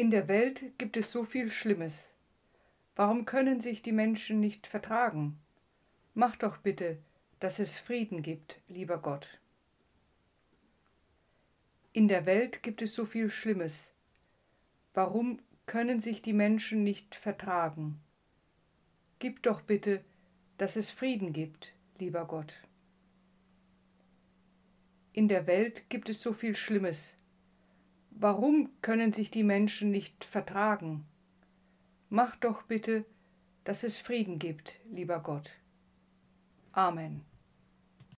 In der Welt gibt es so viel Schlimmes. Warum können sich die Menschen nicht vertragen? Mach doch bitte, dass es Frieden gibt, lieber Gott. In der Welt gibt es so viel Schlimmes. Warum können sich die Menschen nicht vertragen? Gib doch bitte, dass es Frieden gibt, lieber Gott. In der Welt gibt es so viel Schlimmes. Warum können sich die Menschen nicht vertragen? Mach doch bitte, dass es Frieden gibt, lieber Gott. Amen.